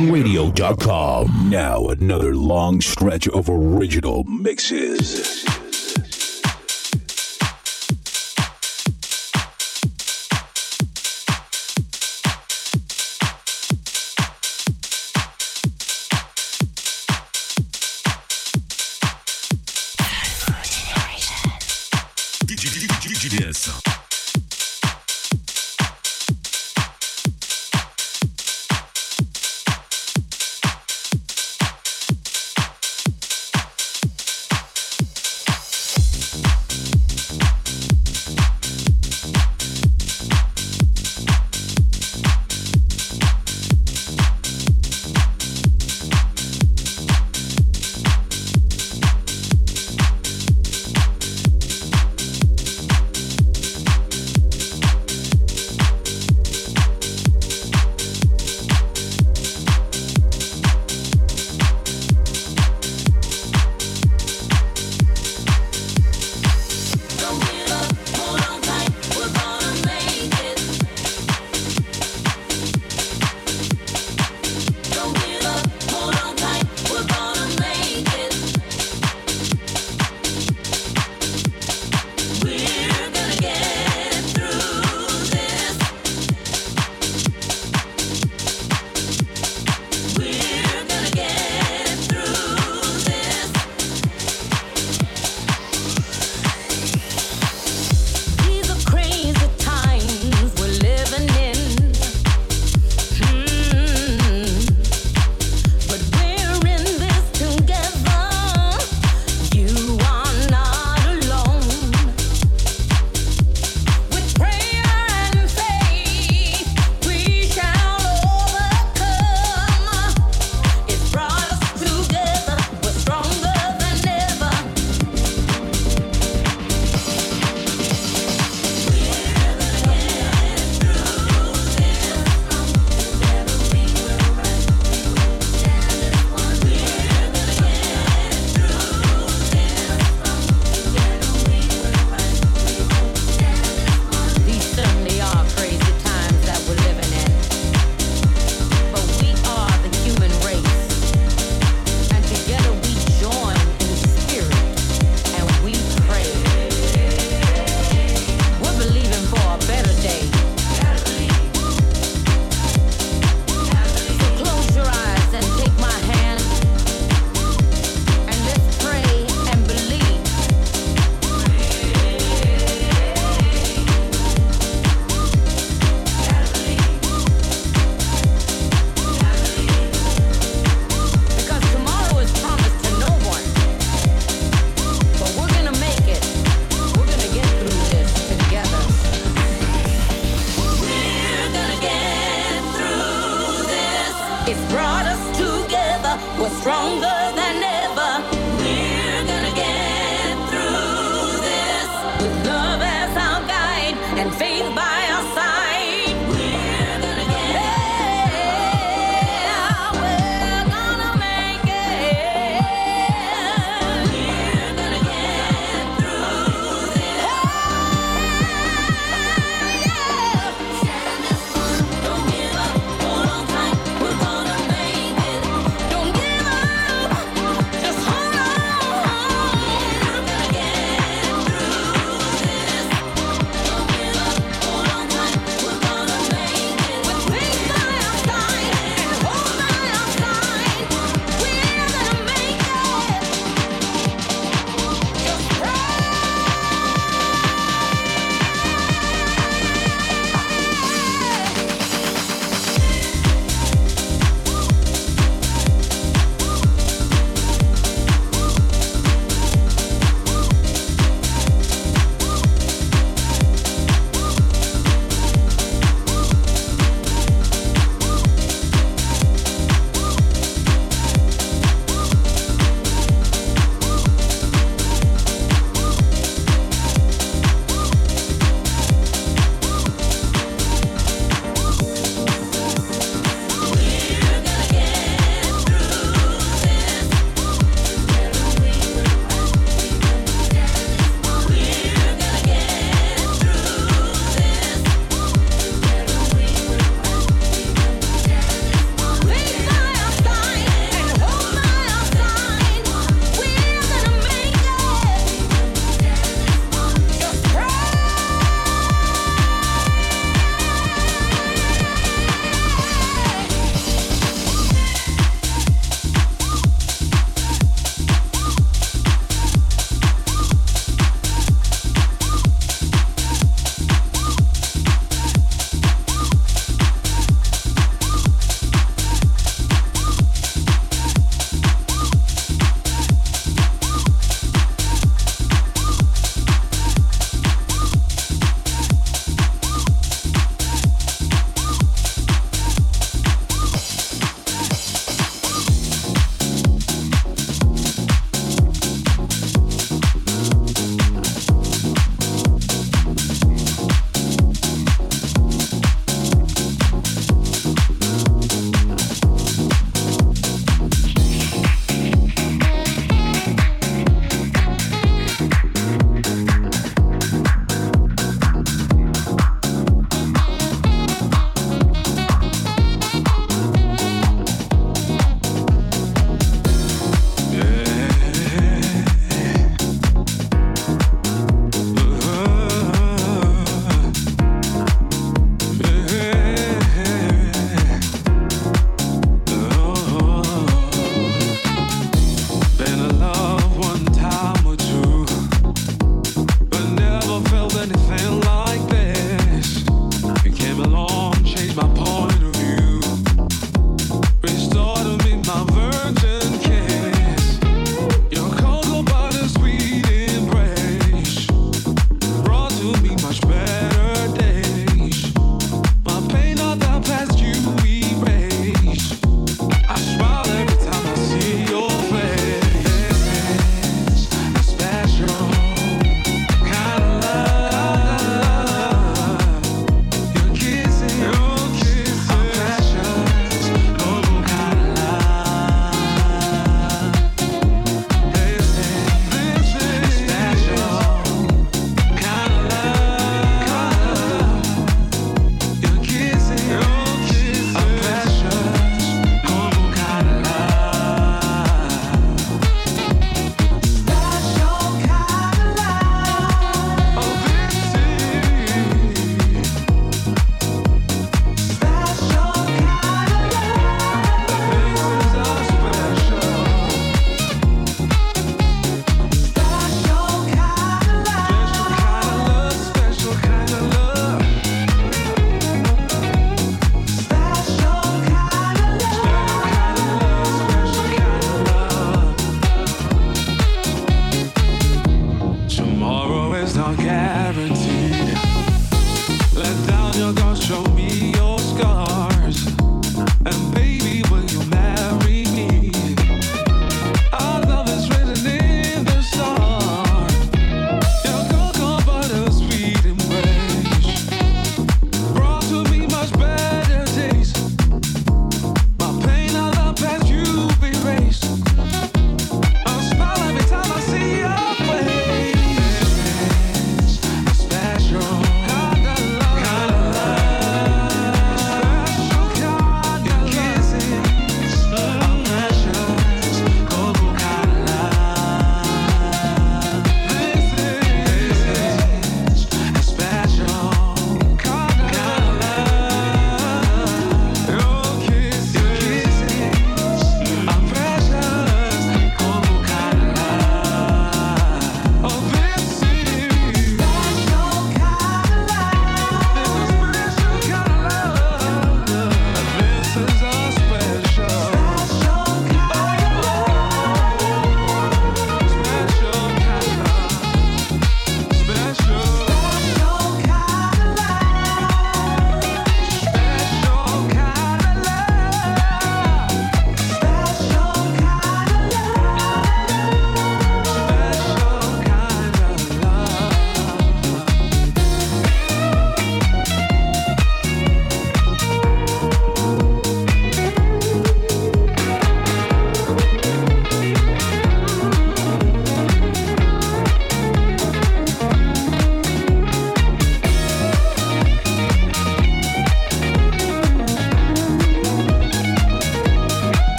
Radio.com. Now another long stretch of original mixes.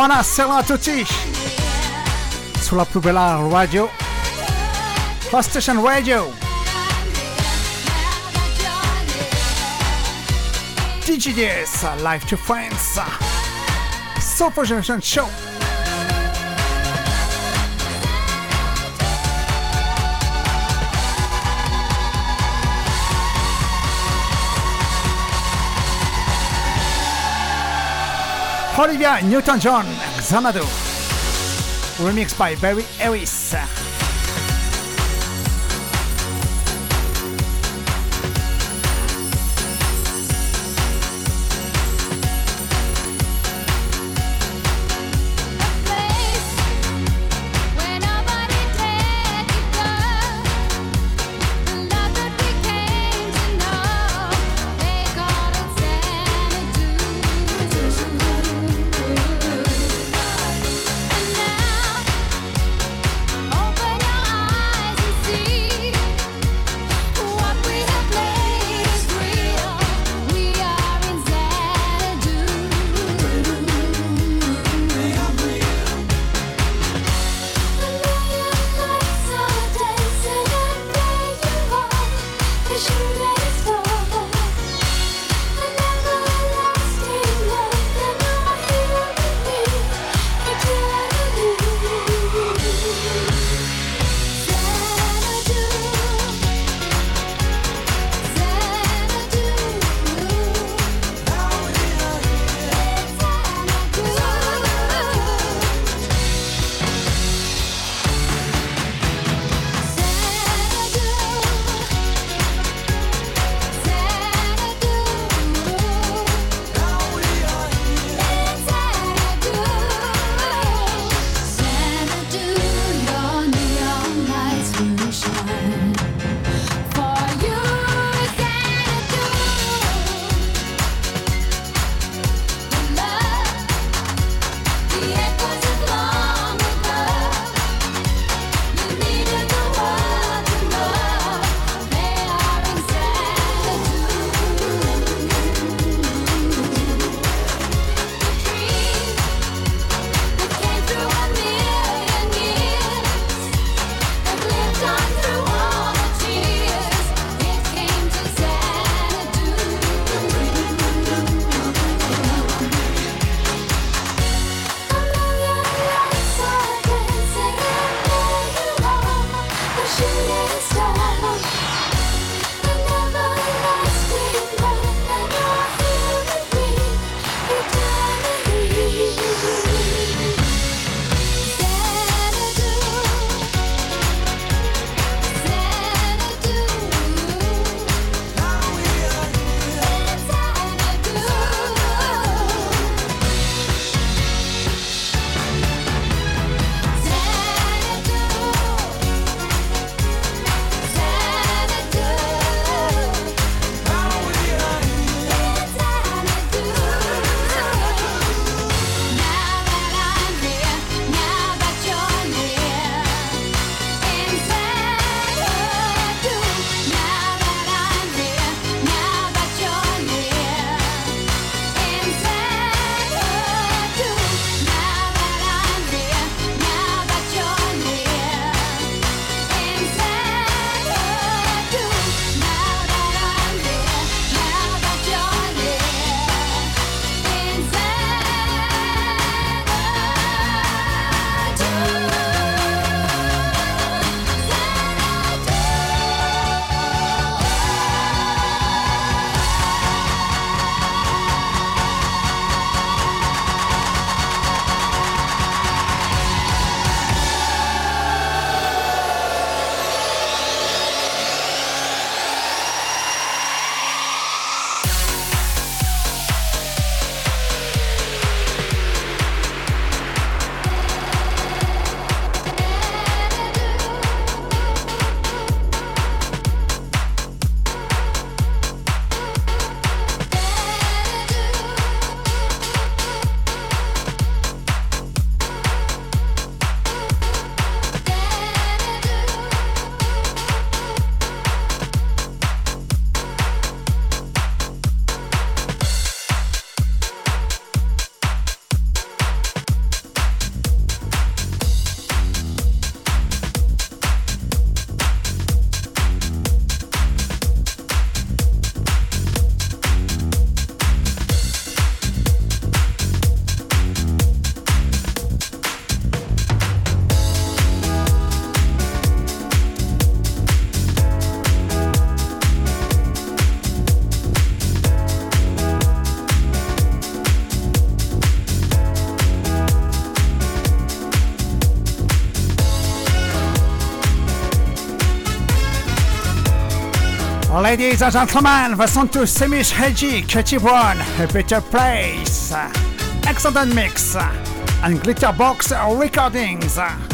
Buonasera a tutti sulla più bella radio, la station radio. DGDS, Life to Friends, Super Generation Show. Olivia Newton-John, Xanadu. Remixed by Barry Harris. Ladies and gentlemen, listen to Semish Heji, Katie Brown, better Place, excellent mix, and Glitterbox Recordings.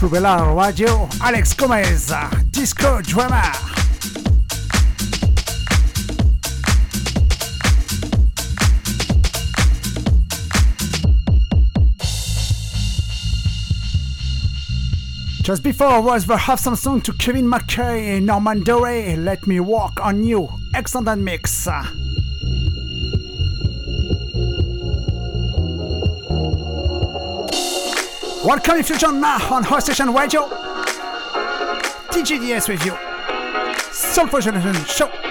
Yes, sulla radio, Alex Gomez, Disco Drummer. Just before was the some song to Kevin McKay Norman Doray, Let Me Walk on You, excellent mix. Welcome if you join now on House Station Radio. TGDS with you. Soulful Generation Show.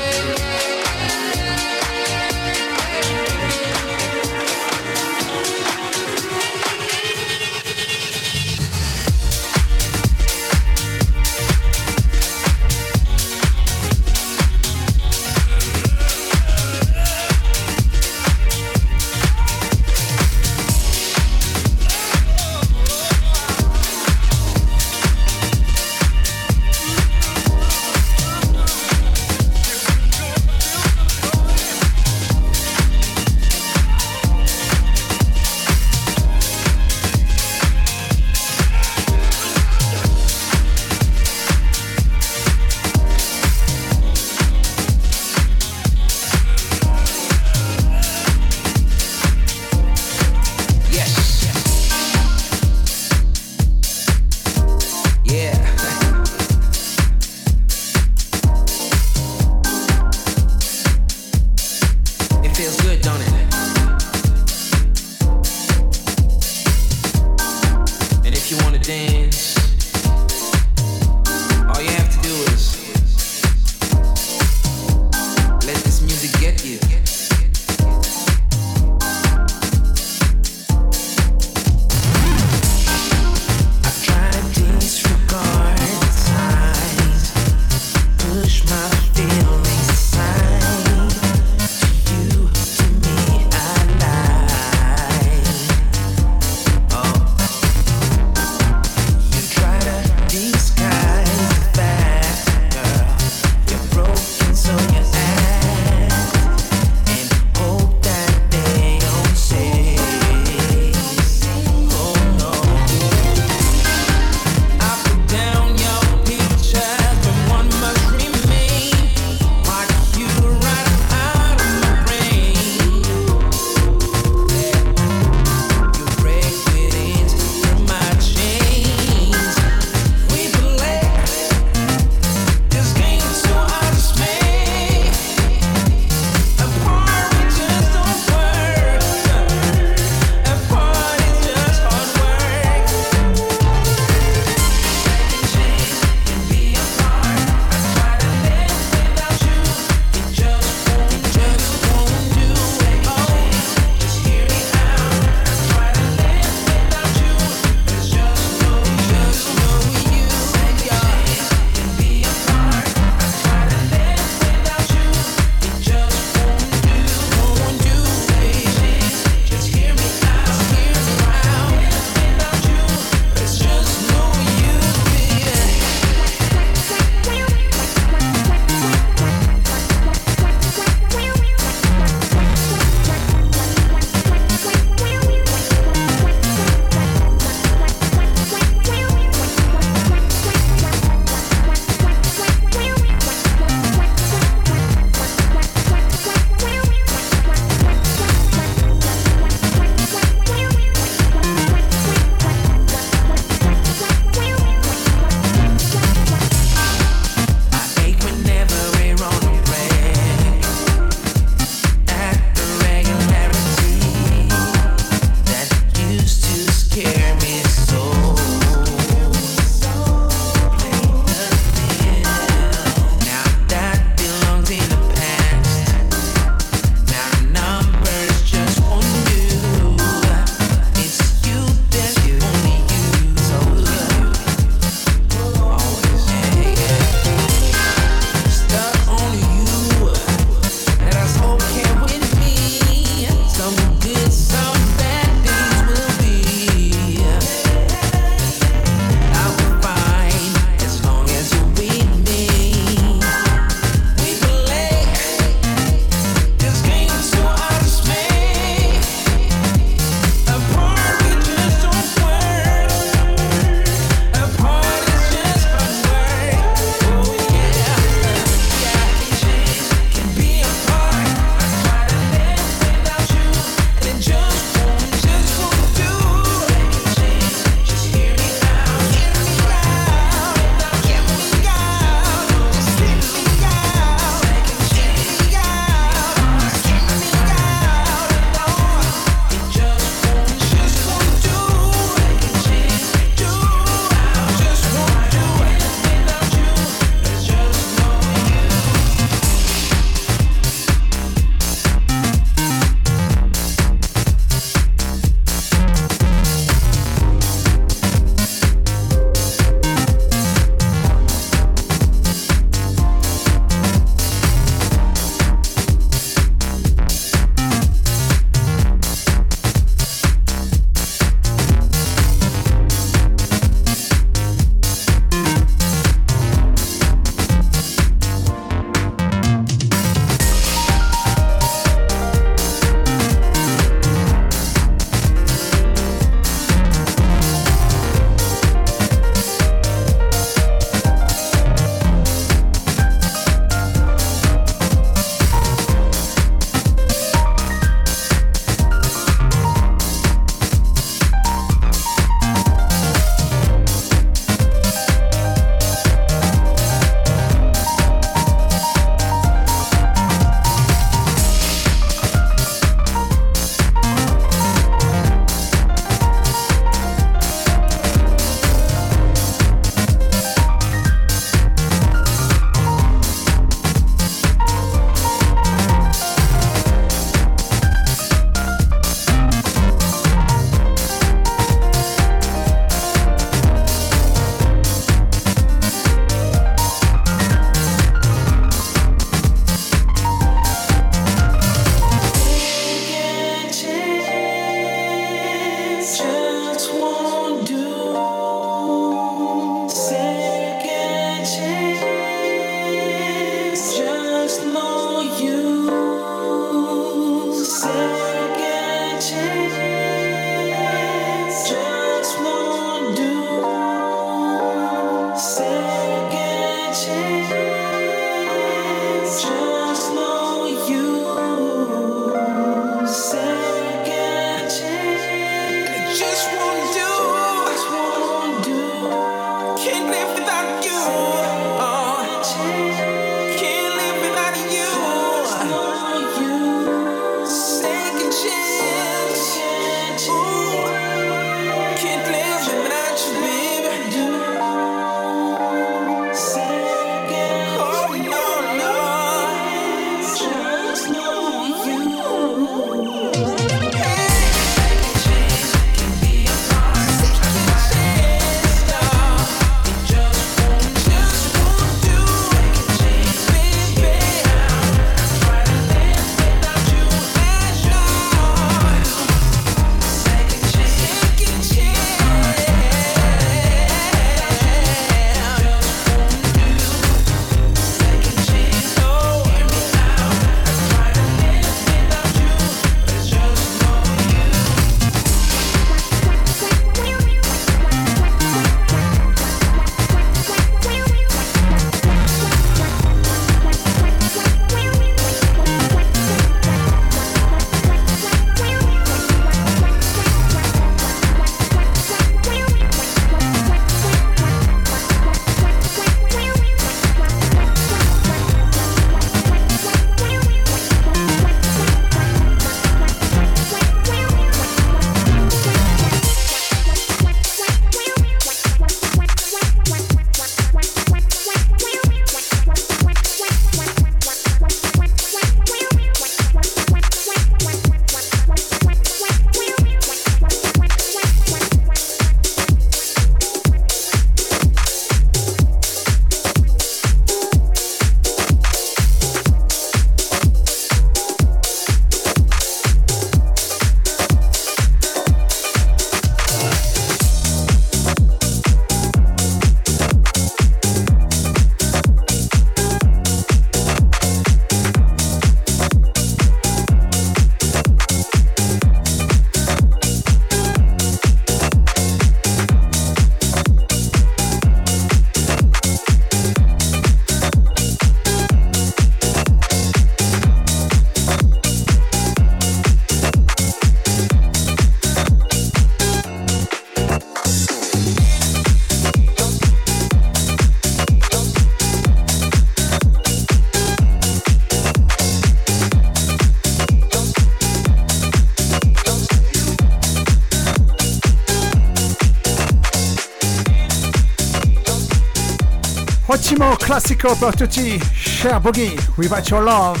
Classico per tutti, Cher Boogie, Without Your Love.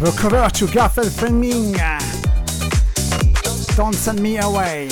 The cover to Garfield Fleming. Don't send me away.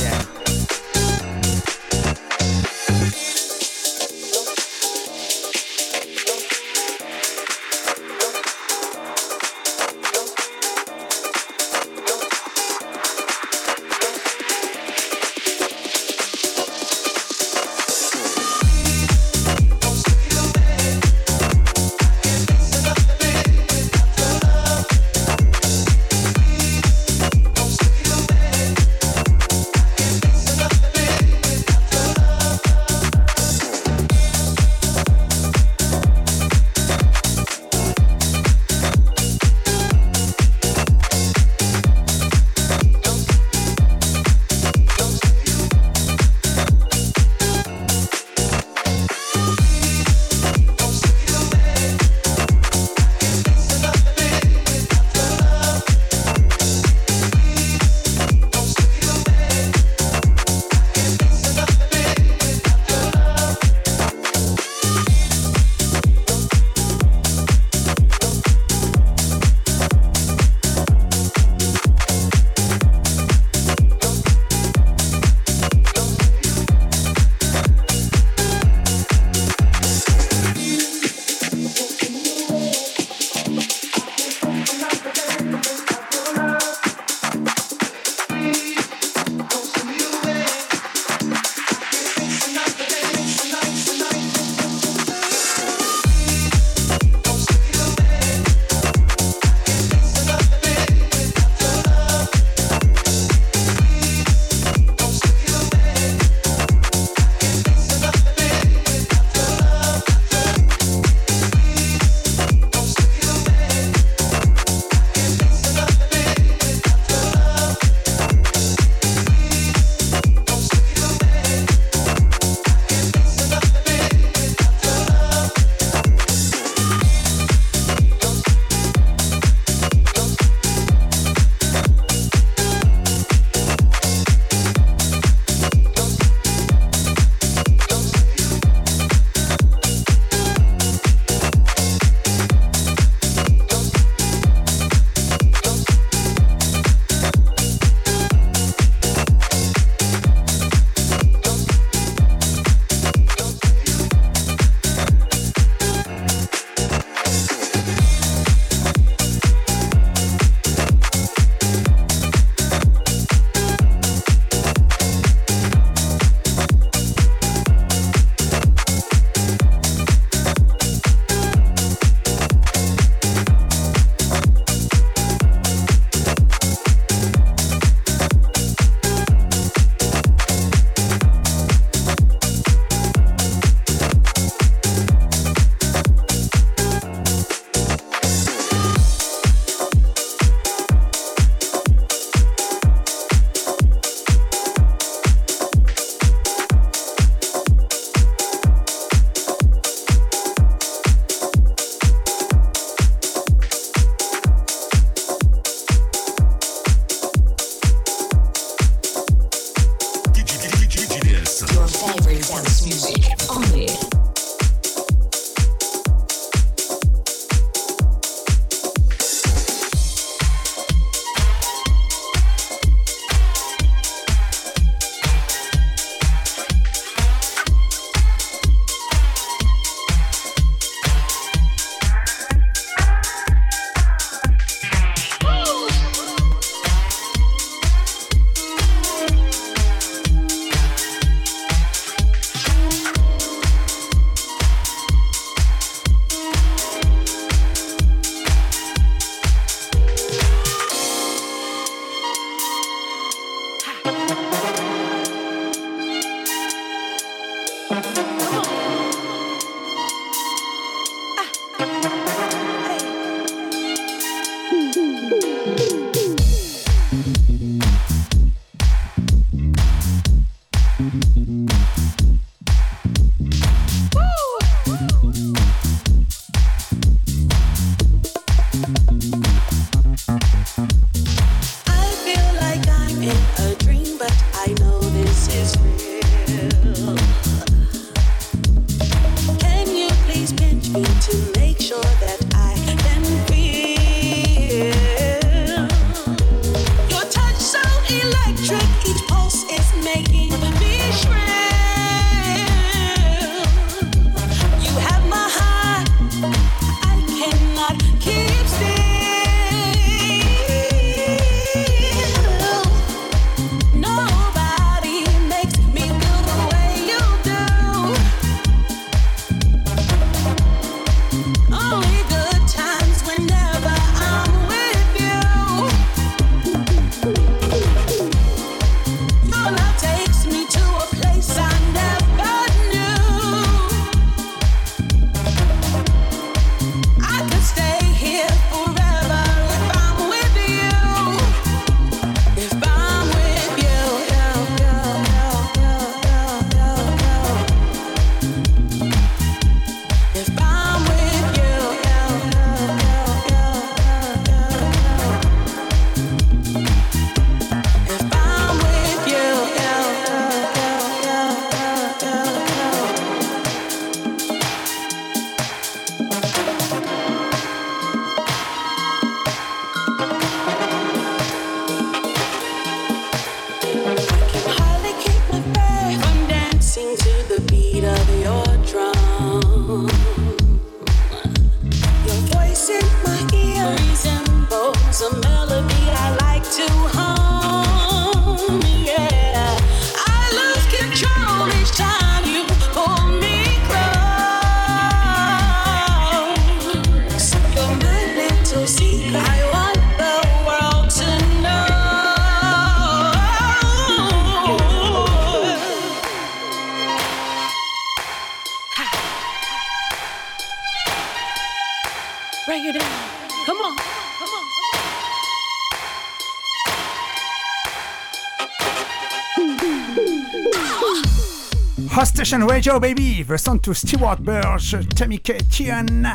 Station Radio, baby. The song to Stewart Burge, Tammy K. Tian.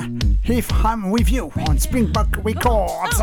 If I'm with you on Springbok Records.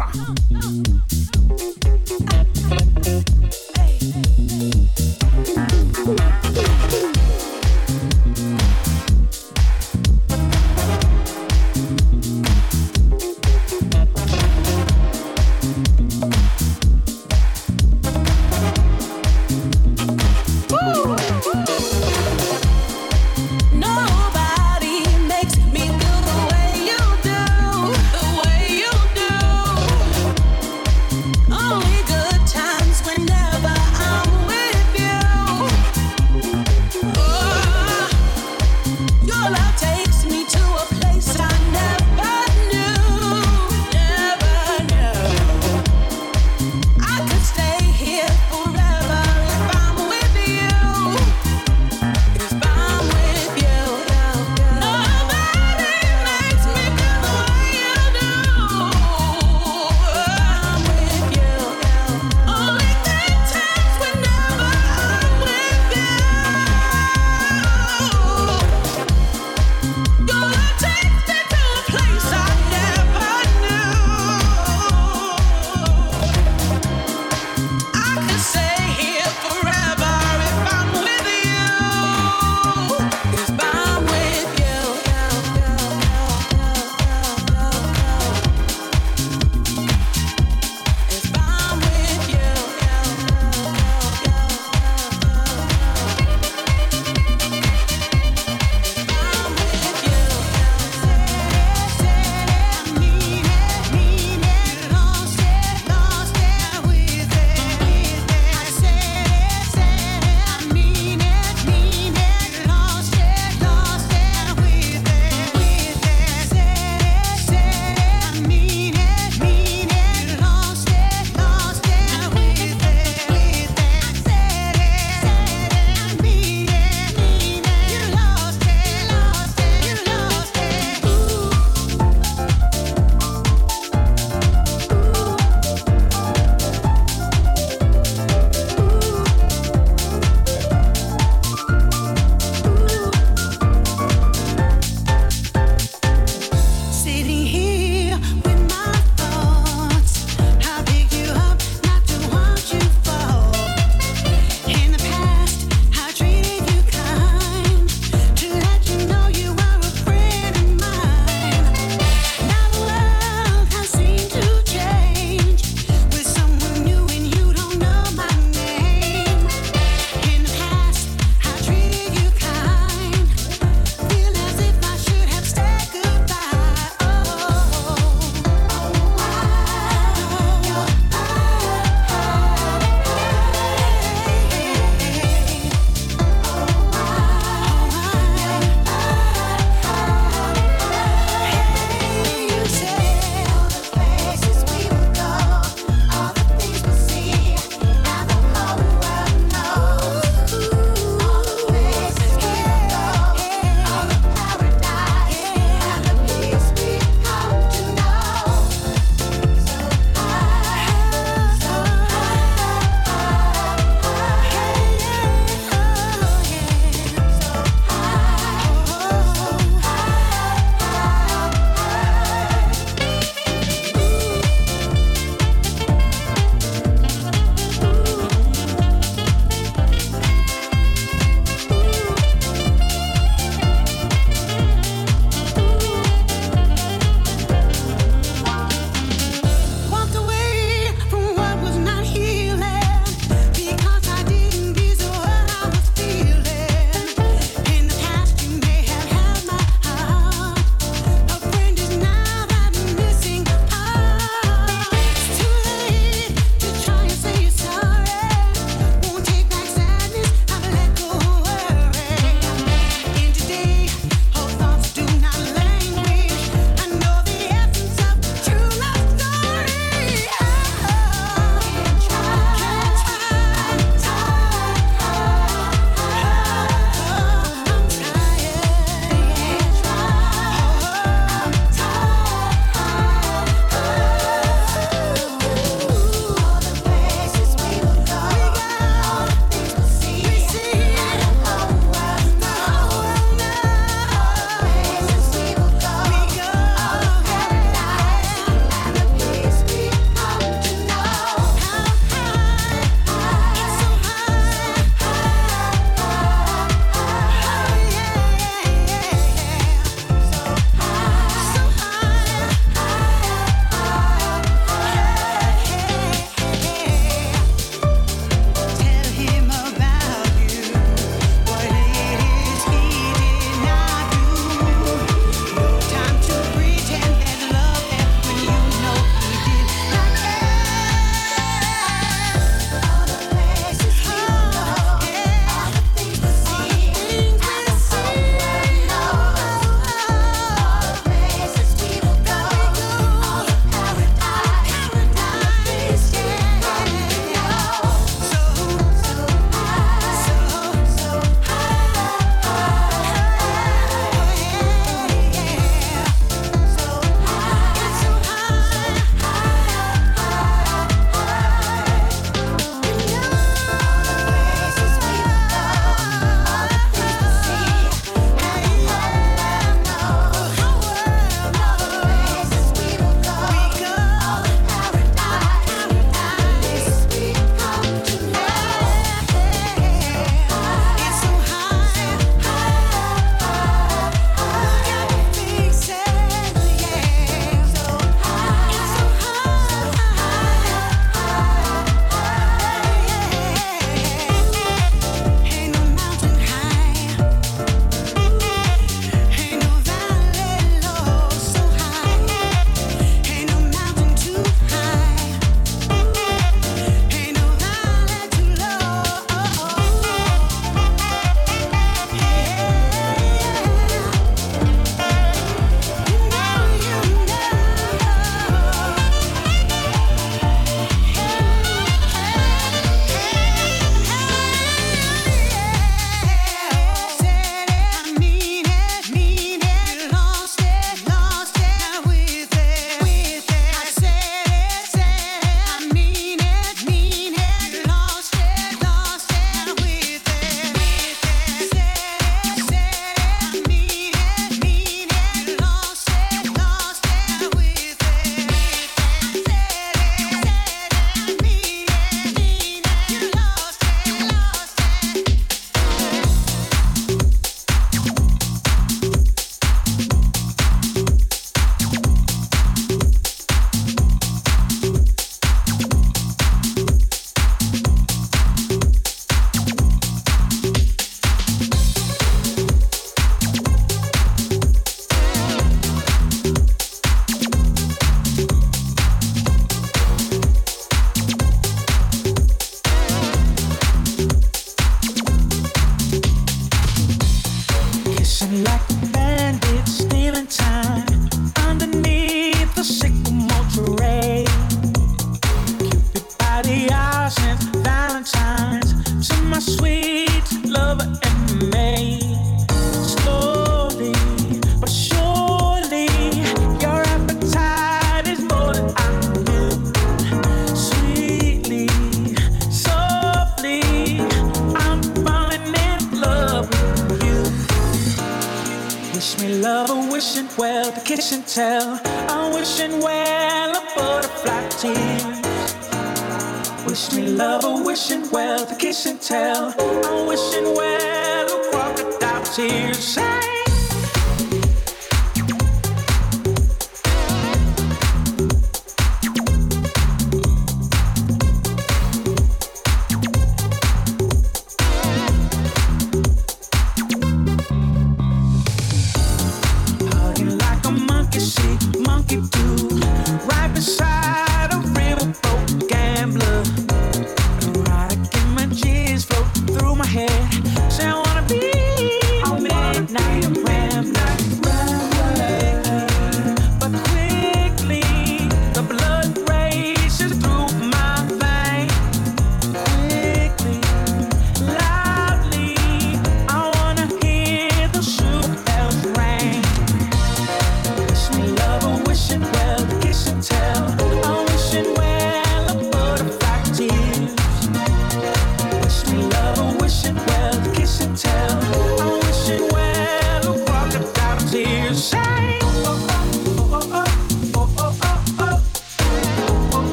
tears.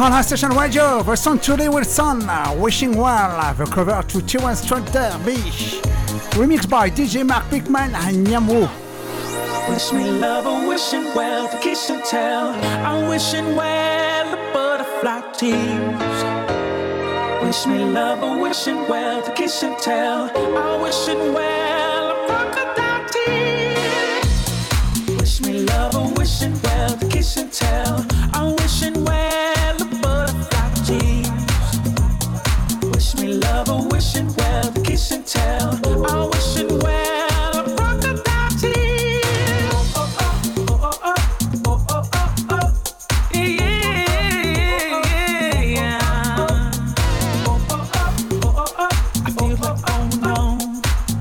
On House Station Radio, the song Today Wilson, Wishing Well, the cover to T1 Structure Beach, remixed by DJ Mark Pickman and Nyamu. Wish me love, I'm wishing well, the kiss and tell. I'm wishing well, the butterfly tears. Wish me love, I'm wishing well, the kiss and tell. I'm wishing well, a crocodile tears. Wish me love, I'm wishing well, the kiss and tell. I'm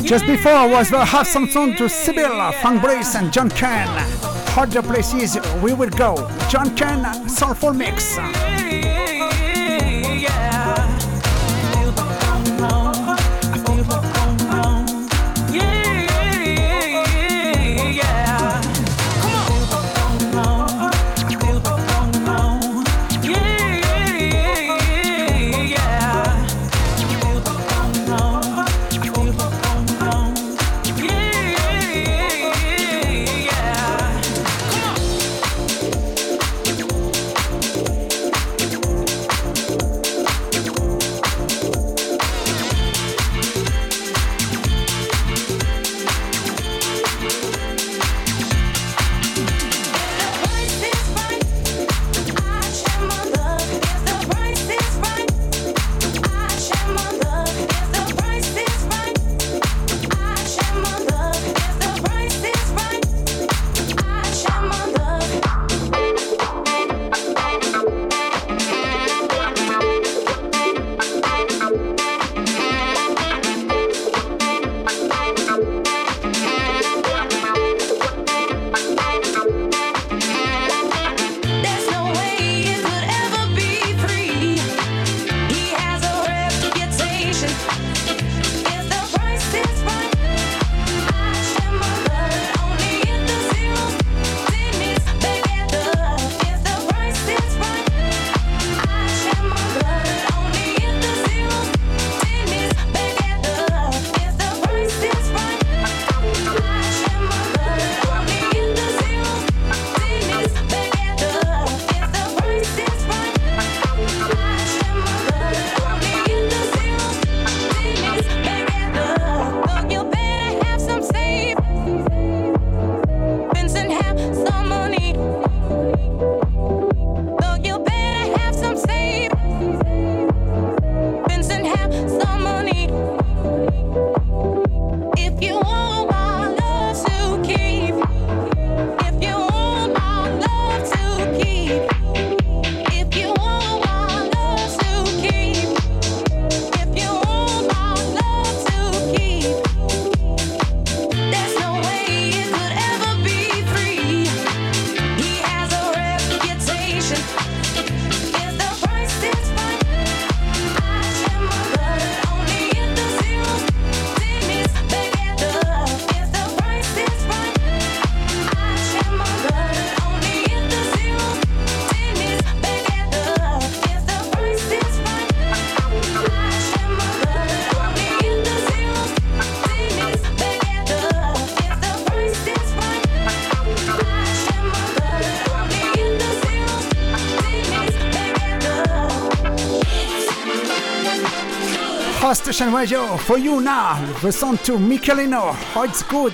Just before was the half song to Sibyl, Frank Brace and John Ken. Harder places we will go. John Ken, Soulful Mix. Station Radio for you now. Listen to Michelino. Oh, it's good.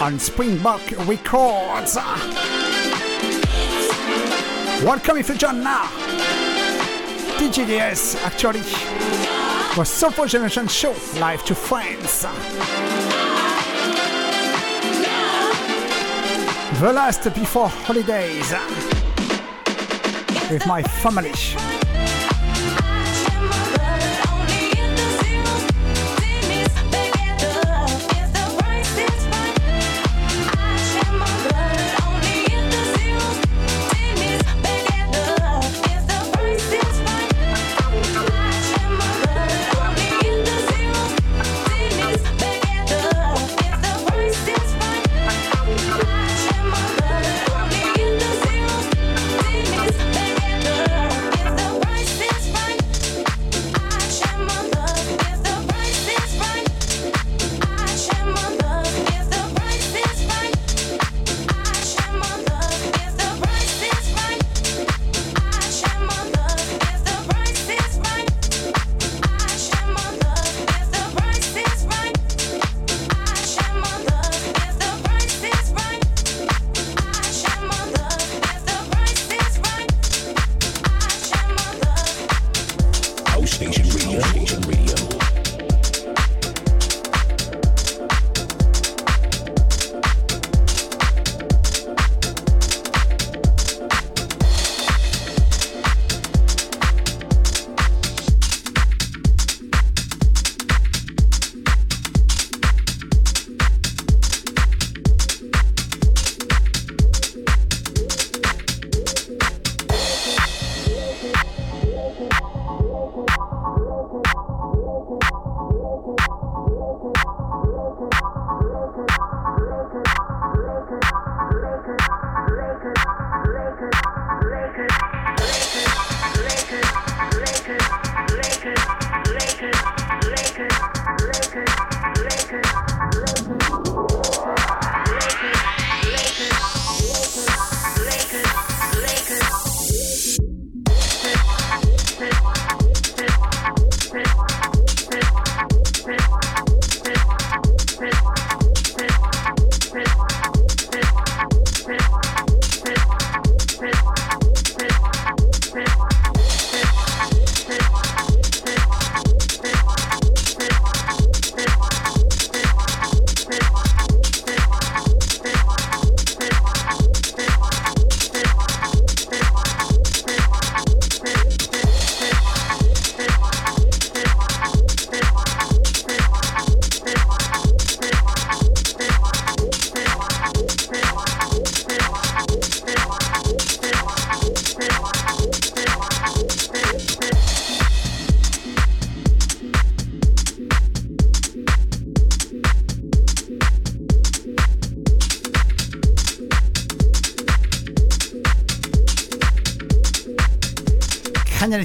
On Springbok Records. Welcome if you join now. DJDS actually was Soulful Generation Show live to friends. The last before holidays with my family.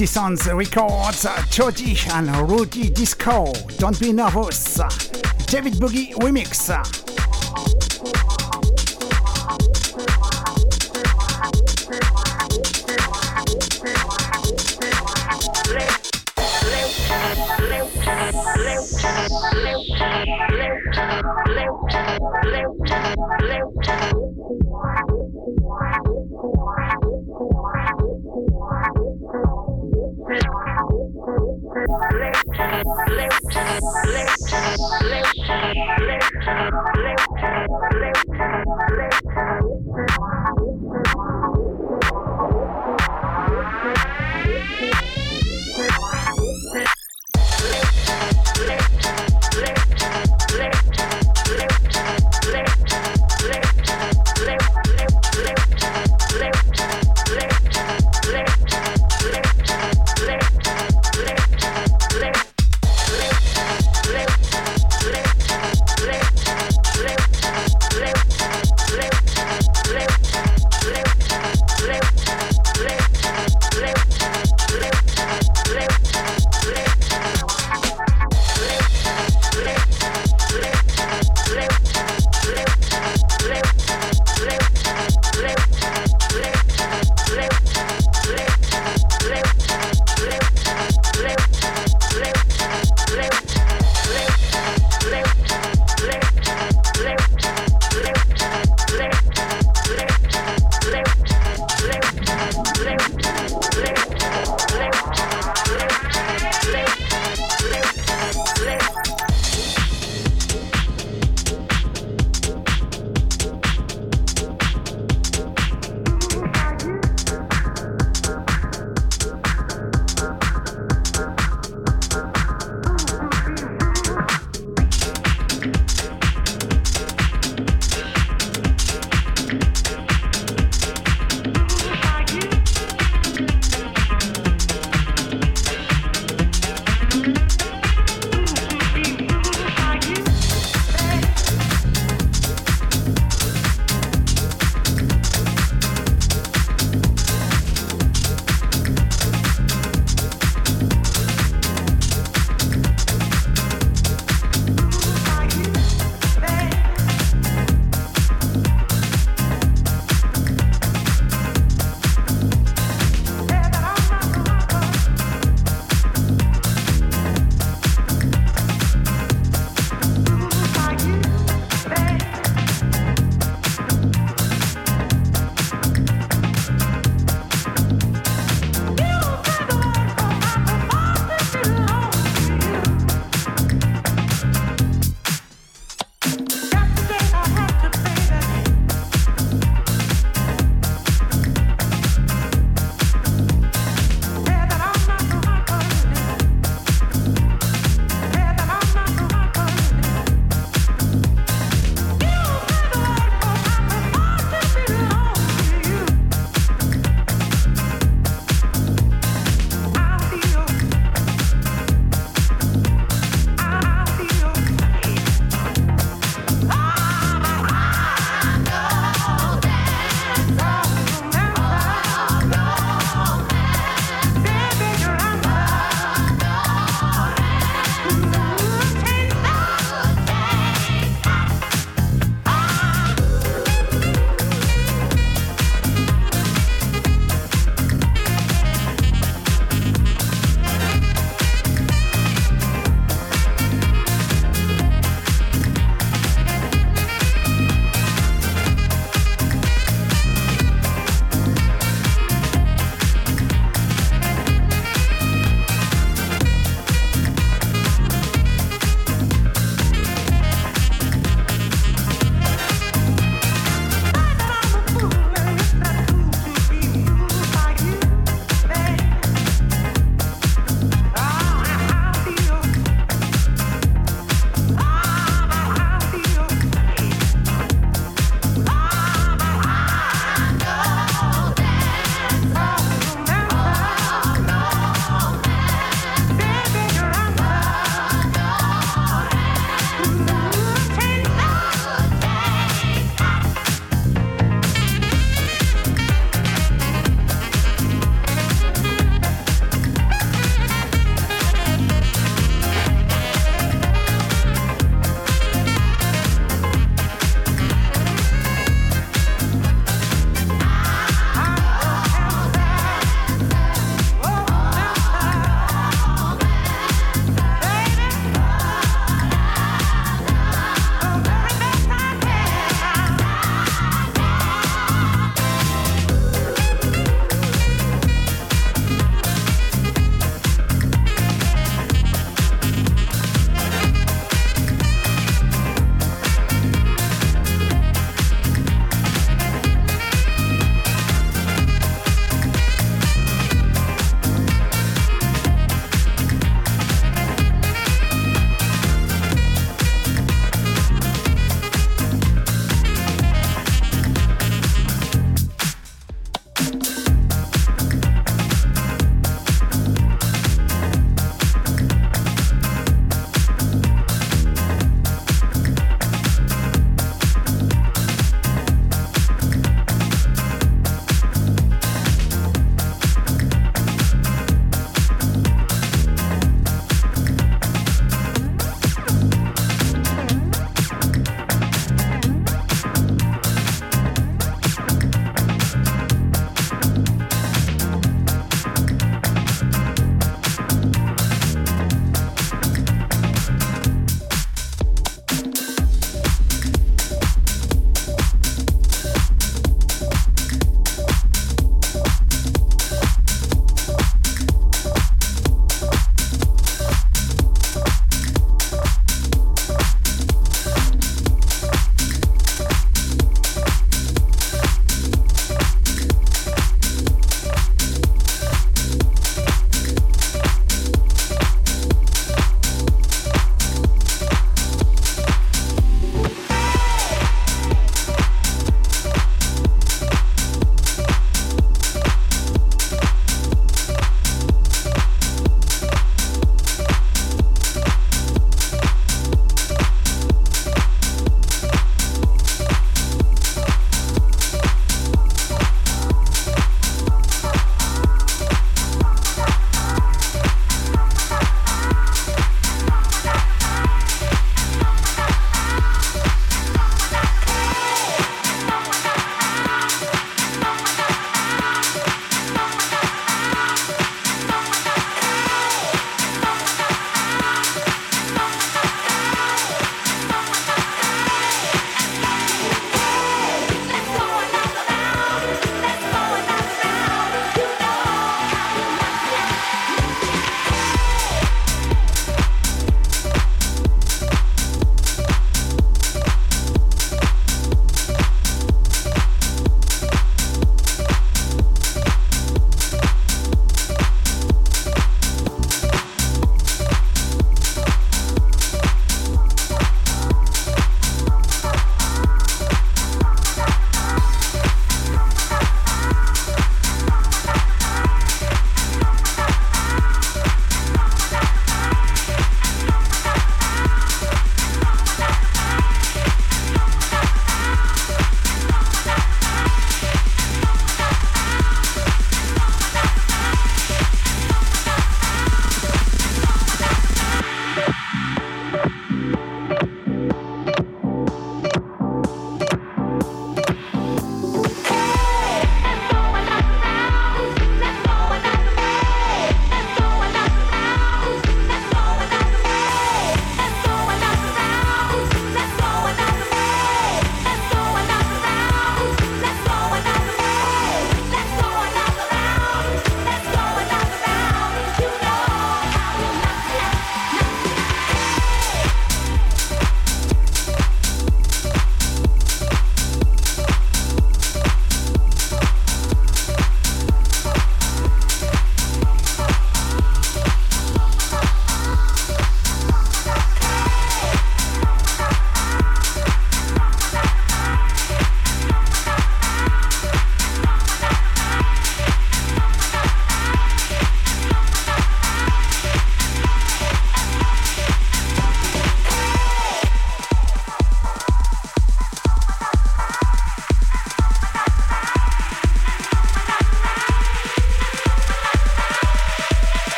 Canality Sounds Records, Jody and Rudy Disco. Don't be nervous. David Boogie Remix.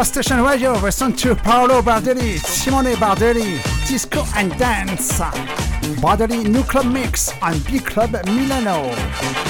House Station Radio, listen to Paolo Bardelli, Simone Bardelli, Disco and Dance. Bardelli New Club Mix on B Club Milano.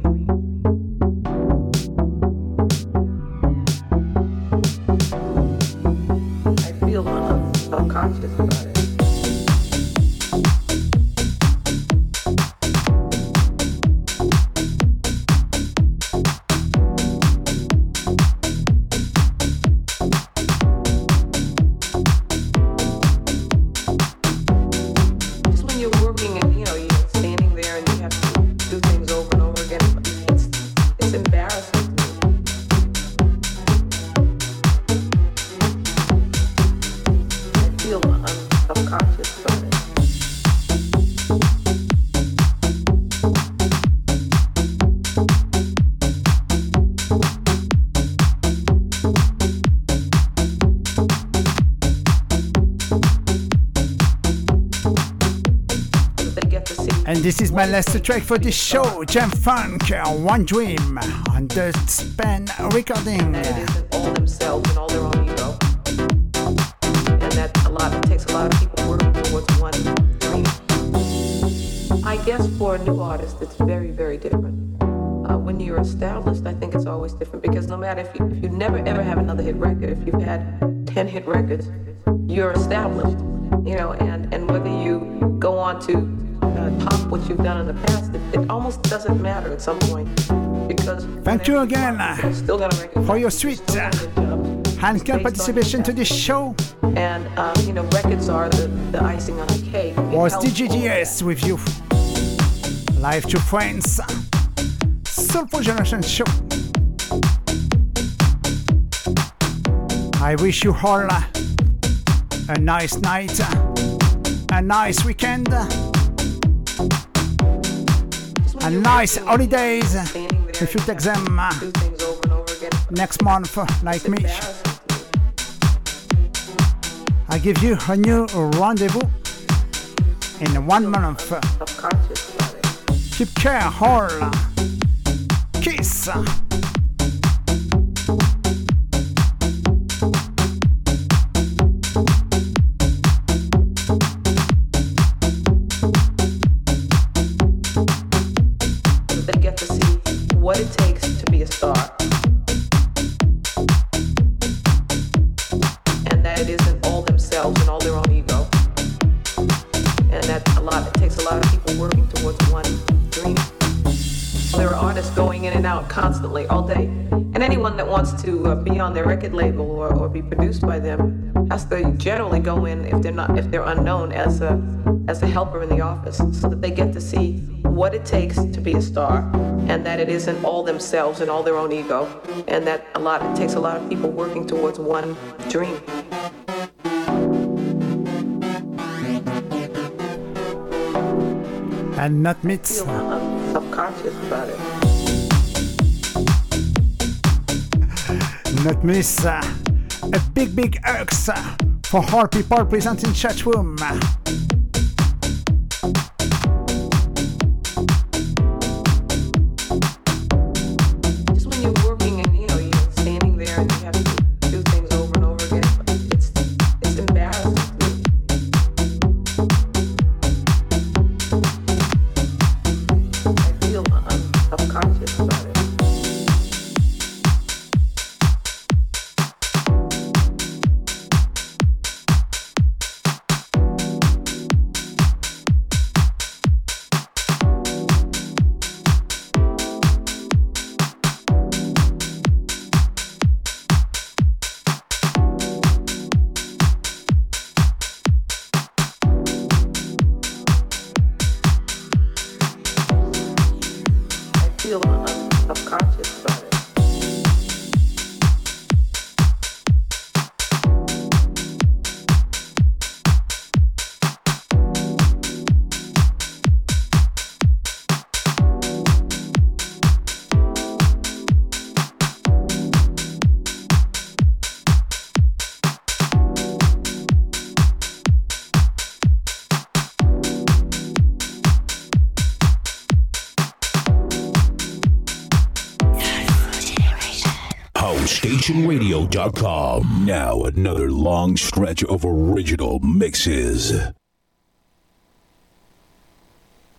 my last track for this show, Jam Funk, One Dream, on the Span recording. I guess for a new artist it's very, very different. Uh, when you're established, I think it's always different because no matter if you if you never ever have another hit record, if you've had ten hit records, at some point because Thank you again, still gonna make for your sweet uh, participation to this show. and um, you know records are the, the icing on the cake. It Was DJGS with you. Live to friends. Soulful Generation Show. I wish you all a nice night, a nice weekend, nice holidays you you take them uh, next month like me. I give you a new rendezvous in one month. Keep care, all. Kiss. Record label or, or be produced by them has to generally go in if they're not if they're unknown as a as a helper in the office so that they get to see what it takes to be a star and that it isn't all themselves and all their own ego and that a lot it takes a lot of people working towards one dream. And not I'm subconscious about it. Not miss. uh, a big, big hugs uh, for all people present in stretch of original mixes.